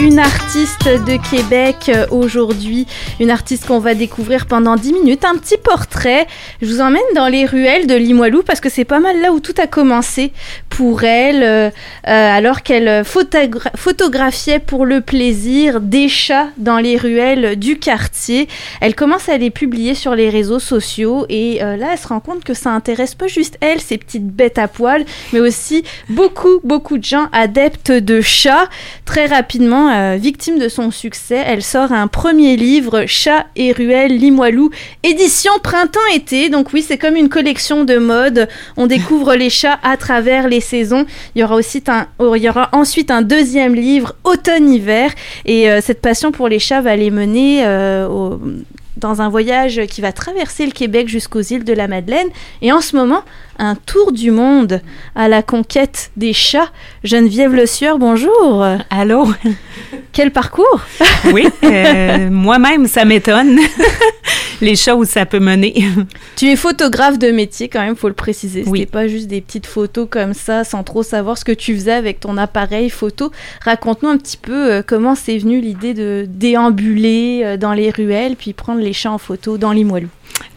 une artiste de Québec euh, aujourd'hui, une artiste qu'on va découvrir pendant 10 minutes, un petit portrait. Je vous emmène dans les ruelles de Limoilou parce que c'est pas mal là où tout a commencé pour elle, euh, euh, alors qu'elle photographiait pour le plaisir des chats dans les ruelles du quartier. Elle commence à les publier sur les réseaux sociaux et là elle se rend compte que ça intéresse pas juste elle, ces petites bêtes à poils, mais aussi beaucoup, beaucoup de gens adeptes de chats. Très rapidement, euh, victime de son succès, elle sort un premier livre, Chat et Ruelle Limoilou, édition printemps-été. Donc oui, c'est comme une collection de mode. On découvre les chats à travers les saisons. Il y aura aussi un, oh, il y aura ensuite un deuxième livre, automne-hiver. Et euh, cette passion pour les chats va les mener euh, au dans un voyage qui va traverser le Québec jusqu'aux îles de la Madeleine. Et en ce moment, un tour du monde à la conquête des chats. Geneviève Le Sieur, bonjour. Allô? Quel parcours? oui, euh, moi-même, ça m'étonne. Les chats où ça peut mener. Tu es photographe de métier quand même, faut le préciser. C'était pas juste des petites photos comme ça, sans trop savoir ce que tu faisais avec ton appareil photo. Raconte-nous un petit peu euh, comment c'est venu l'idée de déambuler euh, dans les ruelles puis prendre les chats en photo dans Limoilou.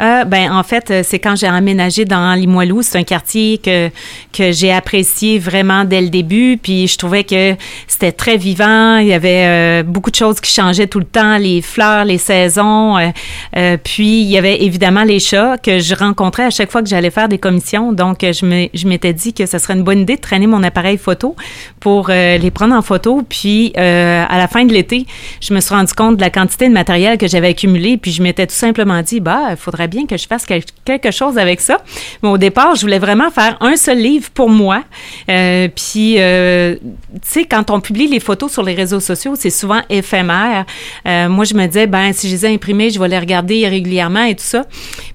Euh, ben en fait, euh, c'est quand j'ai emménagé dans Limoilou. C'est un quartier que que j'ai apprécié vraiment dès le début. Puis je trouvais que c'était très vivant. Il y avait euh, beaucoup de choses qui changeaient tout le temps, les fleurs, les saisons. Euh, puis il y avait évidemment les chats que je rencontrais à chaque fois que j'allais faire des commissions. Donc je me je m'étais dit que ce serait une bonne idée de traîner mon appareil photo pour les prendre en photo. Puis à la fin de l'été, je me suis rendu compte de la quantité de matériel que j'avais accumulé. Puis je m'étais tout simplement dit bah il faudrait bien que je fasse quelque chose avec ça. Mais au départ, je voulais vraiment faire un seul livre pour moi. Euh, puis, euh, tu sais, quand on publie les photos sur les réseaux sociaux, c'est souvent éphémère. Euh, moi, je me disais, ben, si je les ai imprimées, je vais les regarder régulièrement et tout ça.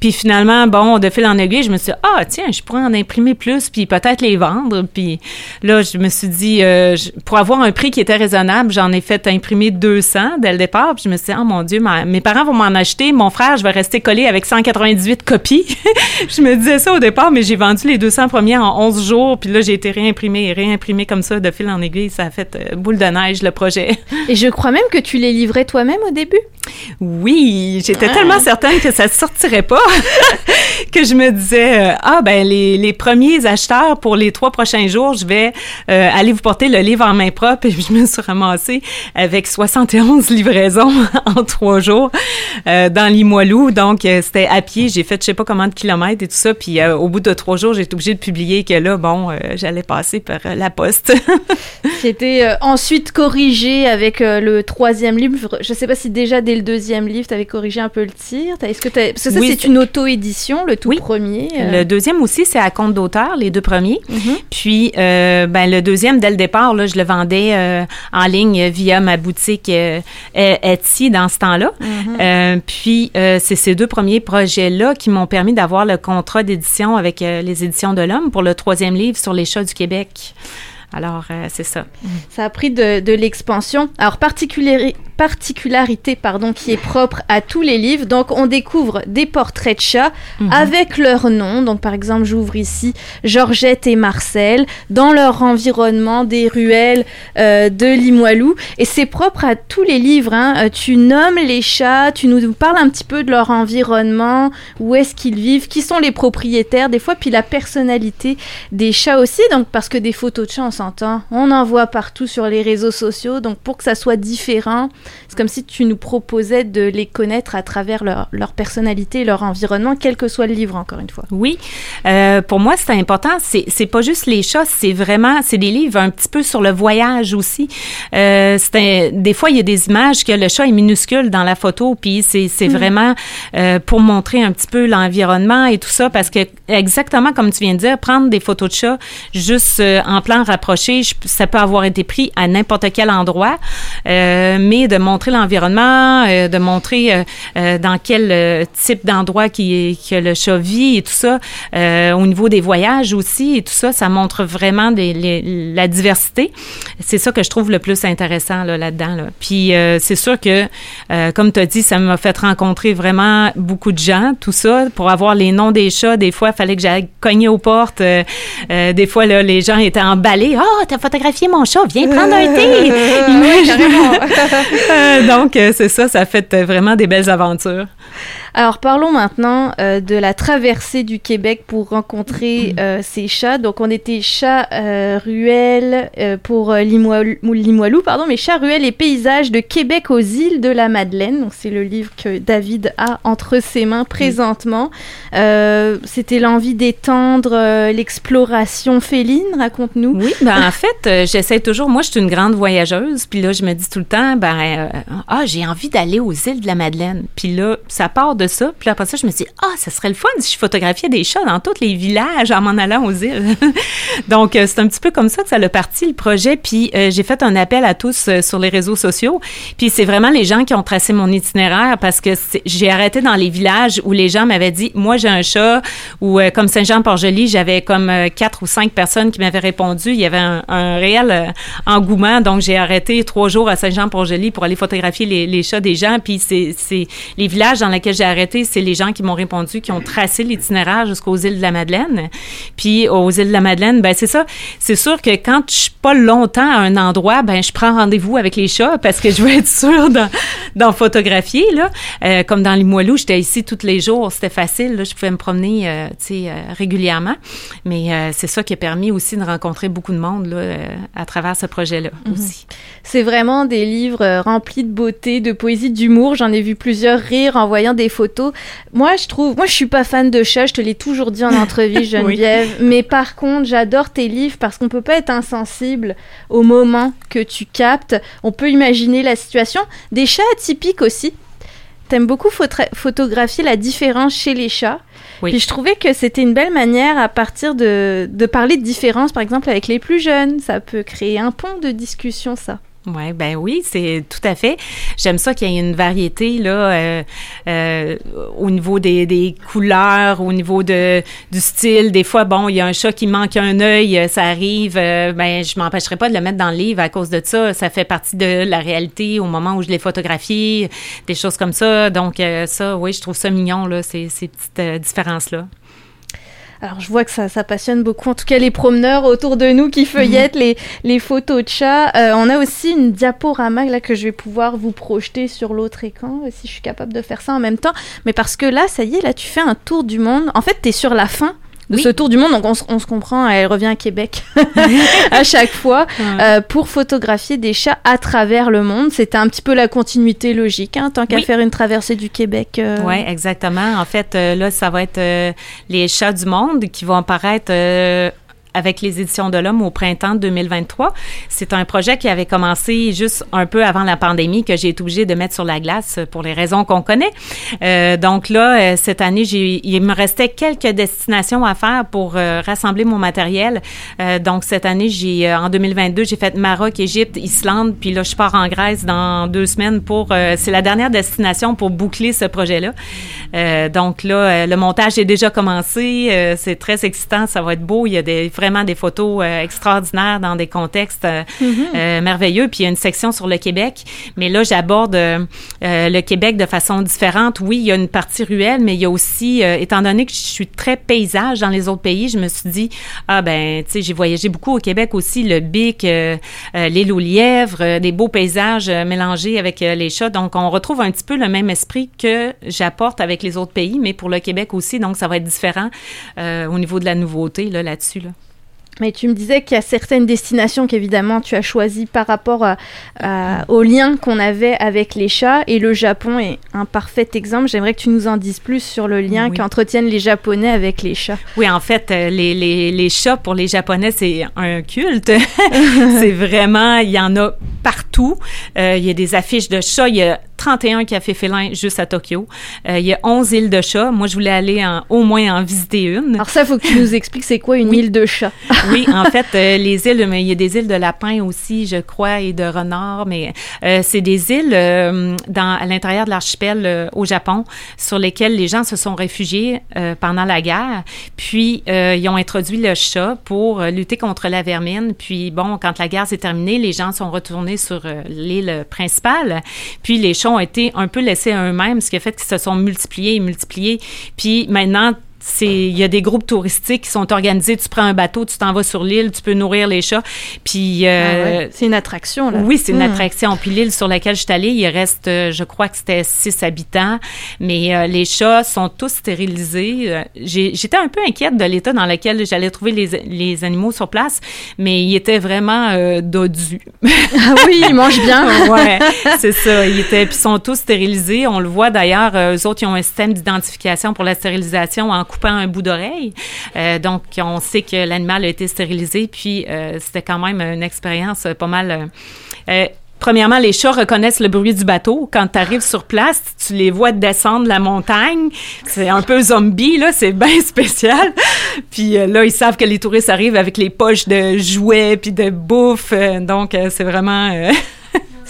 Puis finalement, bon, de fil en aiguille, je me suis dit, ah, tiens, je pourrais en imprimer plus, puis peut-être les vendre. Puis là, je me suis dit, pour avoir un prix qui était raisonnable, j'en ai fait imprimer 200 dès le départ. Puis je me suis dit, oh mon Dieu, mes parents vont m'en acheter. Mon frère, je vais rester collé avec 198 copies. je me disais ça au départ, mais j'ai vendu les 200 premiers en 11 jours, puis là, j'ai été réimprimé et réimprimé comme ça de fil en aiguille. Ça a fait euh, boule de neige, le projet. et je crois même que tu les livrais toi-même au début. Oui, j'étais ah. tellement certaine que ça ne sortirait pas que je me disais, euh, ah ben les, les, premiers acheteurs pour les trois prochains jours, je vais euh, aller vous porter le livre en main propre. Et je me suis ramassée avec 71 livraisons en trois jours dans Limoilou. Donc, c'était à pied. J'ai fait je sais pas combien de kilomètres et tout ça. Puis au bout de trois jours, j'ai été obligée de publier que là, bon, j'allais passer par la poste. C'était ensuite corrigé avec le troisième livre. Je sais pas si déjà dès le deuxième livre, tu avais corrigé un peu le tir. Est-ce que Parce que ça, c'est une auto-édition, le tout premier. Euh. Le deuxième aussi, c'est à compte d'auteur, les deux premiers. Mm-hmm. Puis, euh, ben, le deuxième, dès le départ, là, je le vendais euh, en ligne via ma boutique Etsy dans ce temps-là. Mm-hmm. puis, c'est ces deux premiers projets-là qui m'ont permis d'avoir le contrat d'édition avec les éditions de l'Homme pour le troisième livre sur les chats du Québec. Alors, c'est ça. Ça a pris de, l'expansion. Alors, particulièrement particularité pardon, qui est propre à tous les livres. Donc on découvre des portraits de chats mhm. avec leur nom. Donc par exemple, j'ouvre ici Georgette et Marcel dans leur environnement des ruelles euh, de Limoilou. Et c'est propre à tous les livres. Hein. Euh, tu nommes les chats, tu nous parles un petit peu de leur environnement, où est-ce qu'ils vivent, qui sont les propriétaires des fois, puis la personnalité des chats aussi. Donc parce que des photos de chats, on s'entend, on en voit partout sur les réseaux sociaux. Donc pour que ça soit différent, c'est comme si tu nous proposais de les connaître à travers leur, leur, personnalité, leur environnement, quel que soit le livre, encore une fois. Oui, euh, pour moi, c'est important. C'est, pas juste les chats, c'est vraiment, c'est des livres un petit peu sur le voyage aussi. Euh, des fois, il y a des images que le chat est minuscule dans la photo, puis c'est, hmm. vraiment euh, pour montrer un petit peu l'environnement et tout ça, parce que exactement comme tu viens de dire, prendre des photos de chats juste en plan rapproché, ça peut avoir été pris à n'importe quel endroit, mais de montrer l'environnement, euh, de montrer euh, euh, dans quel type d'endroit qui, que le chat vit et tout ça, au niveau des voyages aussi et tout ça, ça montre vraiment des, la diversité. C'est ça que je trouve le plus intéressant là, là-dedans. Là. Puis c'est sûr que, comme tu as dit, ça m'a fait rencontrer vraiment beaucoup de gens, tout ça, pour avoir les noms des chats. Des fois, il fallait que j'aille cogner aux portes. des fois, là, les gens étaient emballés. « Ah, oh, t'as photographié mon chat, viens prendre un thé! » vraiment. donc, c'est ça, ça fait vraiment des belles aventures. Alors parlons maintenant euh, de la traversée du Québec pour rencontrer euh, ces chats. Donc on était chat euh, ruelle pour Limoilou, pardon, mais chat ruelle et paysages de Québec aux îles de la Madeleine. Donc c'est le livre que David a entre ses mains présentement. C'était l'envie d'étendre l'exploration féline. Raconte-nous. Oui, ben en fait j'essaie toujours. Moi je suis une grande voyageuse, puis là je me dis tout le temps, ben ah j'ai envie d'aller aux îles de la Madeleine. Puis là ça part de ça. Puis après ça, je me dit, ah, ça serait le fun si je photographiais des chats dans tous les villages en m'en allant aux îles. Donc, euh, c'est un petit peu comme ça que ça a parti, le projet. Puis, euh, j'ai fait un appel à tous euh, sur les réseaux sociaux. Puis, c'est vraiment les gens qui ont tracé mon itinéraire parce que j'ai arrêté dans les villages où les gens m'avaient dit, moi, j'ai un chat. Ou comme Saint-Jean-Port-Joli, j'avais comme quatre ou cinq personnes qui m'avaient répondu. Il y avait un, réel engouement. Donc, j'ai arrêté trois jours à Saint-Jean-Port-Joli pour aller photographier les chats des gens. Puis, c'est les villages dans lesquels j'ai arrêté, c'est les gens qui m'ont répondu, qui ont tracé l'itinéraire jusqu'aux îles de la Madeleine. Puis aux îles de la Madeleine, ben c'est ça. C'est sûr que quand je suis pas longtemps à un endroit, ben je prends rendez-vous avec les chats parce que je veux être sûre d'en photographier là. Euh, comme dans Limoilou, j'étais ici tous les jours, c'était facile. Là, je pouvais me promener, euh, tu sais, euh, régulièrement. Mais c'est ça qui a permis aussi de rencontrer beaucoup de monde là, à travers ce projet-là mhm. aussi. C'est vraiment des livres remplis de beauté, de poésie, d'humour. J'en ai vu plusieurs rire en voyant des photos. Moi, je trouve, moi, je suis pas fan de chats. Je te l'ai toujours dit en entrevue, Geneviève. Mais par contre, j'adore tes livres parce qu'on peut pas être insensible au moment que tu captes. On peut imaginer la situation. Des chats atypiques aussi. T'aimes beaucoup photographier la différence chez les chats. Puis je trouvais que c'était une belle manière à partir de, de parler de différence, par exemple, avec les plus jeunes. Ça peut créer un pont de discussion, ça. Ouais, ben oui, c'est tout à fait. J'aime ça qu'il y ait une variété là euh, euh, au niveau des, des, couleurs, au niveau de du style. Des fois, bon, il y a un chat qui manque un œil, euh, ça arrive. Euh, ben, je m'empêcherai pas de le mettre dans le livre à cause de ça. Ça fait partie de la réalité au moment où je l'ai photographié, des choses comme ça. Donc ça, oui, je trouve ça mignon là, ces, ces petites différences là. Alors je vois que ça, ça, passionne beaucoup, en tout cas les promeneurs autour de nous qui feuillettent les, les, photos de chats. Euh, on a aussi une diaporama là que je vais pouvoir vous projeter sur l'autre écran, si je suis capable de faire ça en même temps. Mais parce que là, ça y est, là tu fais un tour du monde. En fait, tu es sur la fin de ce tour du monde. Donc on, se comprend, elle revient à Québec à chaque fois euh, pour photographier des chats à travers le monde. C'était un petit peu la continuité logique, hein, tant qu'à faire une traversée du Québec. Euh. Oui, exactement. En fait, euh, là, ça va être les chats du monde qui vont apparaître avec les éditions de l'Homme au printemps 2023. C'est un projet qui avait commencé juste un peu avant la pandémie que j'ai été obligée de mettre sur la glace pour les raisons qu'on connaît. Euh, donc là, euh, cette année, il me restait quelques destinations à faire pour euh, rassembler mon matériel. Euh, donc cette année, j'ai en 2022, j'ai fait Maroc, Égypte, Islande, puis là, je pars en Grèce dans deux semaines pour. c'est la dernière destination pour boucler ce projet-là. donc là, le montage est déjà commencé. c'est très excitant, ça va être beau. Il y a des vraiment des photos euh, extraordinaires dans des contextes euh, mm-hmm. euh, merveilleux. Puis il y a une section sur le Québec, mais là j'aborde le Québec de façon différente. Oui, il y a une partie ruelle, mais il y a aussi, étant donné que je suis très paysage dans les autres pays, je me suis dit ah ben tu sais j'ai voyagé beaucoup au Québec aussi, le bic, l'île aux lièvres, des beaux paysages mélangés avec les chats. Donc on retrouve un petit peu le même esprit que j'apporte avec les autres pays, mais pour le Québec aussi. Donc ça va être différent au niveau de la nouveauté là là-dessus là. Mais tu me disais qu'il y a certaines destinations qu'évidemment tu as choisies par rapport au lien qu'on avait avec les chats et le Japon est un parfait exemple. J'aimerais que tu nous en dises plus sur le lien qu'entretiennent les Japonais avec les chats. Oui, en fait, euh, les, les, les chats pour les Japonais, c'est un culte. c'est vraiment, il y en a partout. Euh, il y a des affiches de chats. Il y a 31 cafés félins juste à Tokyo. Euh, il y a 11 îles de chats. Moi, je voulais aller en, au moins en visiter une. Alors ça, il faut que tu nous expliques c'est quoi une île de chats? oui, en fait, euh, les îles, mais il y a des îles de lapins aussi, je crois, et de renards, mais euh, c'est des îles dans, à l'intérieur de l'archipel au Japon sur lesquelles les gens se sont réfugiés pendant la guerre. Puis, ils ont introduit le chat pour lutter contre la vermine. Puis, bon, quand la guerre s'est terminée, les gens sont retournés sur l'île principale. Puis, les chats ont été un peu laissés à eux-mêmes, ce qui a fait qu'ils se sont multipliés et multipliés. Puis maintenant, il y a des groupes touristiques qui sont organisés. Tu prends un bateau, tu t'en vas sur l'île, tu peux nourrir les chats. Puis euh, ah c'est une attraction là. Oui, c'est une hmm. attraction. Puis l'île sur laquelle je suis allée, il reste, euh, je crois que c'était six habitants, mais euh, les chats sont tous stérilisés. J'étais un peu inquiète de l'état dans lequel j'allais trouver les, les, animaux sur place, mais ils étaient vraiment dodus. ah oui, ils mangent bien. ouais, c'est ça. Ils étaient, puis sont tous stérilisés. On le voit d'ailleurs. eux autres, ils ont un système d'identification pour la stérilisation en coupant un bout d'oreille. Euh, donc, on sait que l'animal a été stérilisé, puis euh, c'était quand même une expérience pas mal... Euh, premièrement, les chats reconnaissent le bruit du bateau. Quand tu arrives sur place, tu les vois descendre la montagne. C'est un peu zombie, là. C'est bien spécial. Puis là, ils savent que les touristes arrivent avec les poches de jouets puis de bouffe. donc, c'est vraiment...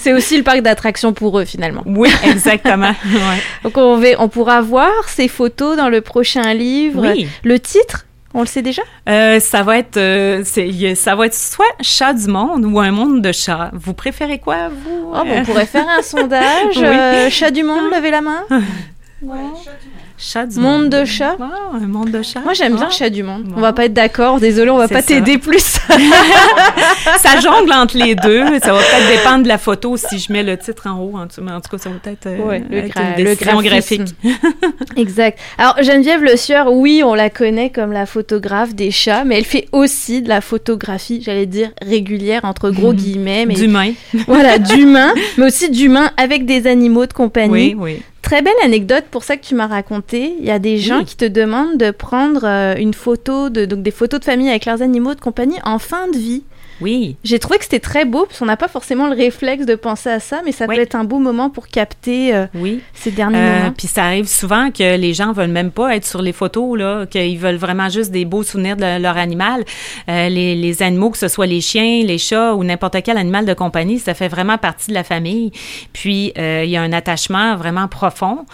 C'est aussi le parc d'attractions pour eux finalement. Oui, exactement. Donc on, on pourra voir ces photos dans le prochain livre. Oui. Le titre on le sait déjà? Euh, ça va être euh, ça va être soit chat du monde ou un monde de chats. Vous préférez quoi, vous? Oh, on pourrait faire un sondage. Euh, chat du monde, levez la main. Ouais. Chat du monde. De chat. Oh, un monde de chat. Moi, j'aime bien chat du monde. On va pas être d'accord. Désolé, on va pas t'aider plus. ça jongle entre les deux. Ça va peut-être dépendre de la photo si je mets le titre en haut. En tout, mais en tout cas, ça va peut-être euh, le, graphique. exact. Alors, Geneviève Le Sieur, oui, on la connaît comme la photographe des chats, mais elle fait aussi de la photographie, j'allais dire, régulière, entre gros guillemets. D'humain. Voilà, d'humain, mais aussi d'humain avec des animaux de compagnie. Oui, oui. Très belle anecdote pour ça que tu m'as raconté. Il y a des gens qui te demandent de prendre euh, une photo, de, donc des photos de famille avec leurs animaux de compagnie en fin de vie. Oui. J'ai trouvé que c'était très beau, parce qu'on n'a pas forcément le réflexe de penser à ça, mais ça peut être un beau moment pour capter euh, oui. ces derniers euh, moments. Puis ça arrive souvent que les gens veulent même pas être sur les photos, là, qu'ils veulent vraiment juste des beaux souvenirs de leur animal. Euh, les, les, animaux, que ce soit les chiens, les chats ou n'importe quel animal de compagnie, ça fait vraiment partie de la famille. Puis il y a un attachement vraiment profond.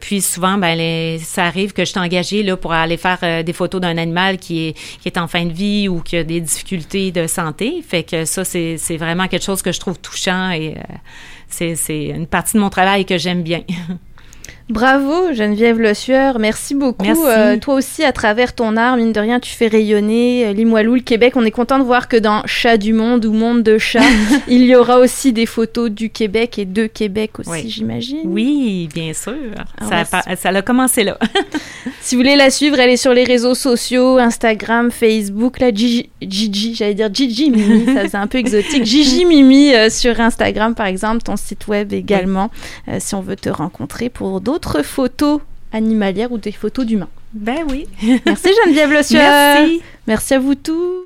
puis souvent, ben, les, ça arrive que je suis engagée là, pour aller faire des photos d'un animal qui est, qui est en fin de vie ou qui a des difficultés de Fait que ça, c'est vraiment quelque chose que je trouve touchant et euh, c'est une partie de mon travail que j'aime bien. Bravo Geneviève Le Sueur, merci beaucoup. Euh, toi aussi, à travers ton art, mine de rien, tu fais rayonner euh, Limoilou, le Québec. On est content de voir que dans Chat du monde ou Monde de chat, il y aura aussi des photos du Québec et de Québec aussi, j'imagine. Oui, bien sûr. Ah, ça, a, commencé là. si vous voulez la suivre, elle est sur les réseaux sociaux, Instagram, Facebook, la Gigi, Gigi j'allais dire Gigi Mimi, ça c'est un peu exotique. Gigi Mimi euh, sur Instagram, par exemple, ton site web également, si on veut te rencontrer pour d'autres d'autres photos animalières ou des photos d'humains. Ben oui. Merci Geneviève Le Merci. Merci à vous tous.